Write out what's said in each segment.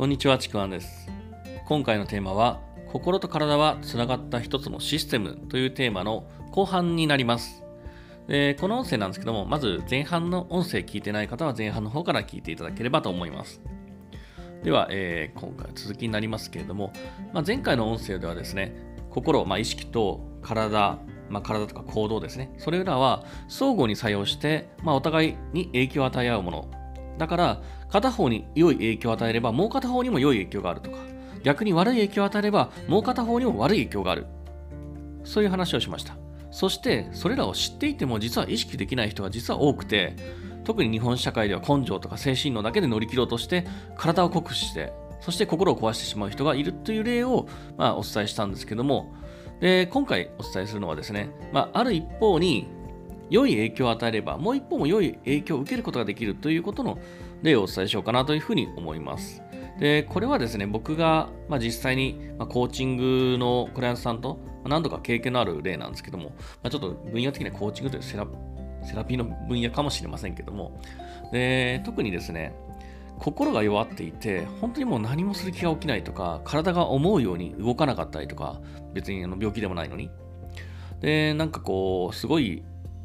こんにちは、ちくわんです。今回のテーマは、心と体はつながった一つのシステムというテーマの後半になります。でこの音声なんですけども、まず前半の音声聞いてない方は前半の方から聞いていただければと思います。では、えー今回続きになりますけれども、まあ、前回の音声ではですね、心、まあ、意識と体、まあ、体とか行動ですね、それらは相互に作用して、まあ、お互いに影響を与え合うもの。だから、片方に良い影響を与えれば、もう片方にも良い影響があるとか、逆に悪い影響を与えれば、もう片方にも悪い影響がある。そういう話をしました。そして、それらを知っていても、実は意識できない人が実は多くて、特に日本社会では根性とか精神論だけで乗り切ろうとして、体を酷使して、そして心を壊してしまう人がいるという例を、まあ、お伝えしたんですけども、で今回お伝えするのはですね、まあ、ある一方に良い影響を与えれば、もう一方も良い影響を受けることができるということの例をお伝えしようかなというふうに思います。で、これはですね、僕が、まあ、実際に、まあ、コーチングのクライアントさんと、何度か経験のある例なんですけども、まあ、ちょっと分野的にはコーチングというセラセラピーの分野かもしれませんけども、で特にですね、心が弱っていて、本当にもう何もする気が起きないとか、体が思うように動かなかったりとか、別にあの病気でもないのに。で、なんかこう、すごい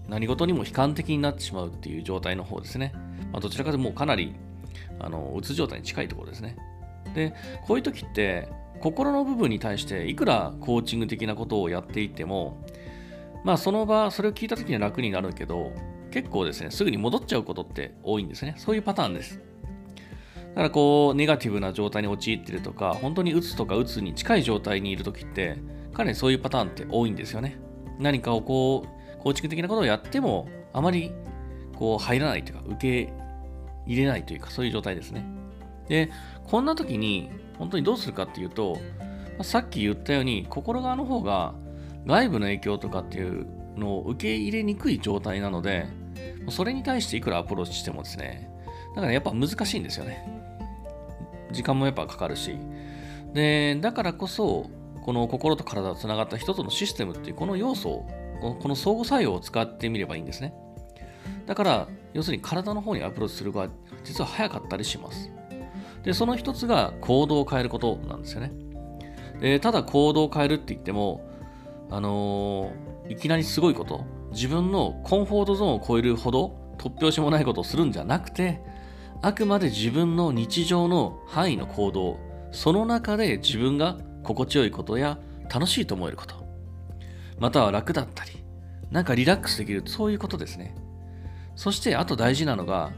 何事にも悲観的になってしまうっていう状態の方ですね。まあ、どちらかともうかなりあのうつ状態に近いところですね。で、こういう時って、心の部分に対していくらコーチング的なことをやっていても、まあその場、それを聞いた時には楽になるけど、結構ですね、すぐに戻っちゃうことって多いんですね。そういうパターンです。だからこう、ネガティブな状態に陥ってるとか、本当にうつとかうつに近い状態にいる時って、かなりそういうパターンって多いんですよね。何かをこう、構築的なことをやっても、あまりこう入らないというか、受け入れないというか、そういう状態ですね。で、こんな時に、本当にどうするかっていうと、さっき言ったように、心側の方が外部の影響とかっていうのを受け入れにくい状態なので、それに対していくらアプローチしてもですね、だからやっぱ難しいんですよね。時間もやっぱかかるし。で、だからこそ、この心と体がつながった一つのシステムっていうこの要素を、この相互作用を使ってみればいいんですね。だから、要するに体の方にアプローチするが実は早かったりします。で、その一つが行動を変えることなんですよね。で、ただ行動を変えるって言っても、あのーいきなりすごいこと、自分のコンフォートゾーンを超えるほど突拍子もないことをするんじゃなくて、あくまで自分の日常の範囲の行動、その中で自分が心地よいことや楽しいと思えること、または楽だったり、なんかリラックスできる、そういうことですね。そして、あと大事なのが、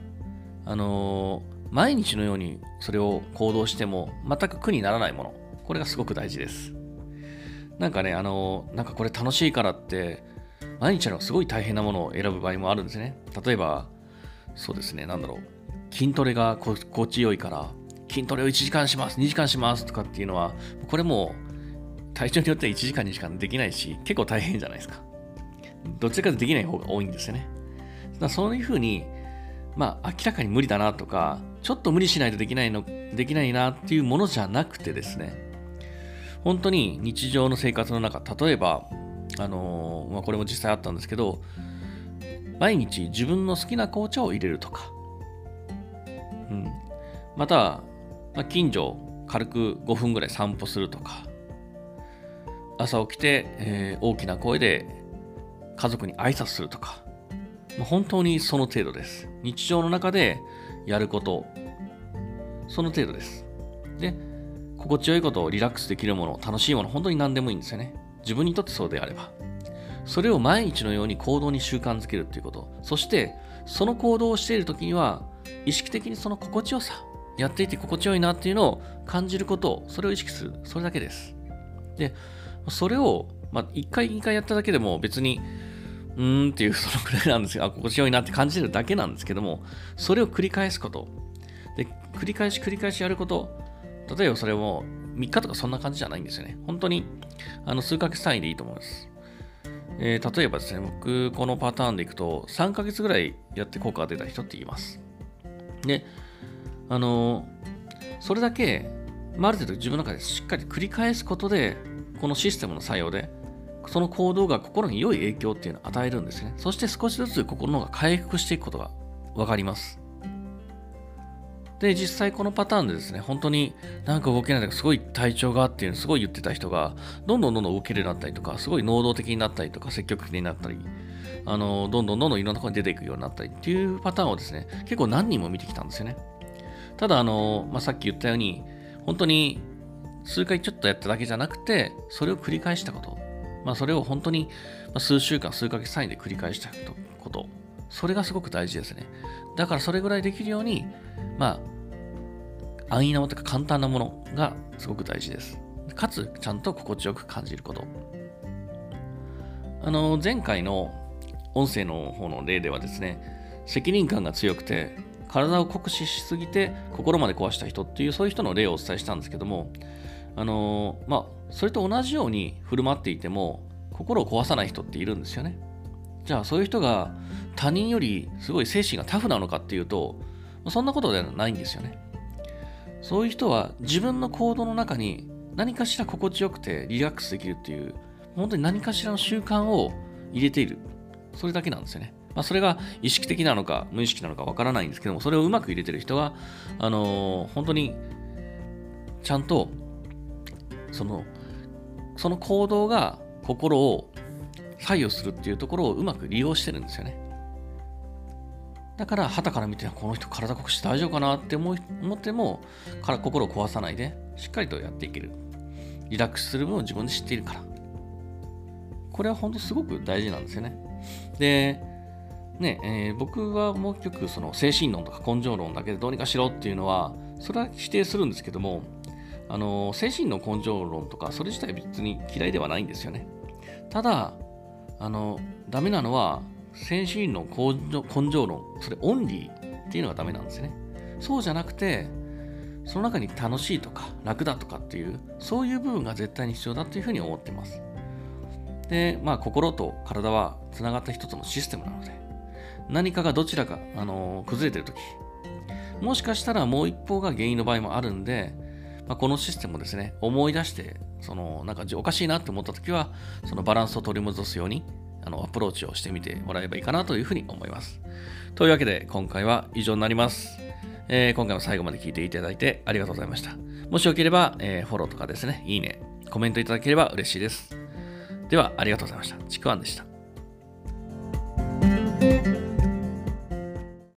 あのー毎日のようにそれを行動しても全く苦にならないもの。これがすごく大事です。なんかね、あのーなんかこれ楽しいからって、毎日のすごい大変なものを選ぶ場合もあるんですね。例えば、そうですね、なんだろう。筋トレが心地よいから、筋トレを1時間します、2時間しますとかっていうのは、これも体調によっては1時間にしかできないし、結構大変じゃないですか。どっちかというとできない方が多いんですよね。だそういうふうに、まあ、明らかに無理だなとか、ちょっと無理しないとできないの、できないなっていうものじゃなくてですね、本当に日常の生活の中、例えば、あのーまあ、これも実際あったんですけど、毎日自分の好きな紅茶を入れるとか、うん、また、まあ、近所軽く5分ぐらい散歩するとか、朝起きて、えー大きな声で家族に挨拶するとか、まあ本当にその程度です。日常の中でやること、その程度です。で、心地よいことを、リラックスできるもの、楽しいもの、本当に何でもいいんですよね。自分にとってそうであれば。それを毎日のように行動に習慣づけるということ。そして、その行動をしているときには、意識的にその心地よさ、やっていて心地よいなっていうのを感じること、それを意識する。それだけです。で、それを、まあ、1回、2回やっただけでも別に、うーんっていうそのくらいなんですが、あ心地よいなって感じてるだけなんですけども、それを繰り返すこと。で、繰り返し繰り返しやること。例えばそれも3日とかそんな感じじゃないんですよね。本当にあの数ヶ月単位でいいと思います。えー例えばですね、僕、このパターンでいくと、3ヶ月ぐらいやって効果が出た人って言います。で、あのーそれだけ、まあ、ある程度自分の中でしっかり繰り返すことで、このシステムの作用で、その行動が心に良い影響っていうのを与えるんですね。そして少しずつ心の方が回復していくことが分かります。で、実際このパターンでですね、本当になんか動けないとか、すごい体調がっていうのすごい言ってた人が、どんどんどんどん動けるようになったりとか、すごい能動的になったりとか、積極的になったり、あの、どんどんどんどんいろんなところに出ていくようになったりっていうパターンをですね、結構何人も見てきたんですよね。ただ、あの、まあ、さっき言ったように、本当に数回ちょっとやっただけじゃなくて、それを繰り返したこと。まあ、それを本当に数週間、数ヶ月単位で繰り返したこと。それがすごく大事ですね。だからそれぐらいできるように、まあ、安易なものとか簡単なものがすごく大事です。かつ、ちゃんと心地よく感じること。あの、前回の音声の方の例ではですね、責任感が強くて、体を酷使しすぎて心まで壊した人っていうそういう人の例をお伝えしたんですけどもあのまあそれと同じように振る舞っていても心を壊さない人っているんですよね。じゃあそういう人が他人よりすごい精神がタフなのかっていうとそんなことではないんですよね。そういう人は自分の行動の中に何かしら心地よくてリラックスできるっていう本当に何かしらの習慣を入れている。それだけなんですよね。まあ、それが意識的なのか無意識なのかわからないんですけども、それをうまく入れてる人は、あのー、本当にちゃんとそのその行動が心を左右するっていうところをうまく利用してるんですよね。だから、旗から見て、この人体こくして大丈夫かなって思思っても、から心を壊さないで、しっかりとやっていける。リラックスする分を自分で知っているから。これは本当すごく大事なんですよね。で、ねえー、僕はもう一曲その精神論とか根性論だけでどうにかしろっていうのはそれは否定するんですけどもあの精神の根性論とかそれ自体別に嫌いではないんですよね。ただあのダメなのは精神論根性論それオンリーっていうのがダメなんですね。そうじゃなくてその中に楽しいとか楽だとかっていうそういう部分が絶対に必要だというふうに思ってます。でまあ心と体はつながった一つのシステムなので何かがどちらか、あの、崩れてるとき、もしかしたらもう一方が原因の場合もあるんで、まあ、このシステムをですね、思い出して、その、なんかおかしいなって思ったときは、そのバランスを取り戻すように、あの、アプローチをしてみてもらえばいいかなというふうに思います。というわけで、今回は以上になります。えー、今回も最後まで聞いていただいてありがとうございました。もしよければ、えー、フォローとかですね、いいね、コメントいただければ嬉しいです。では、ありがとうございました。ちくわんでした。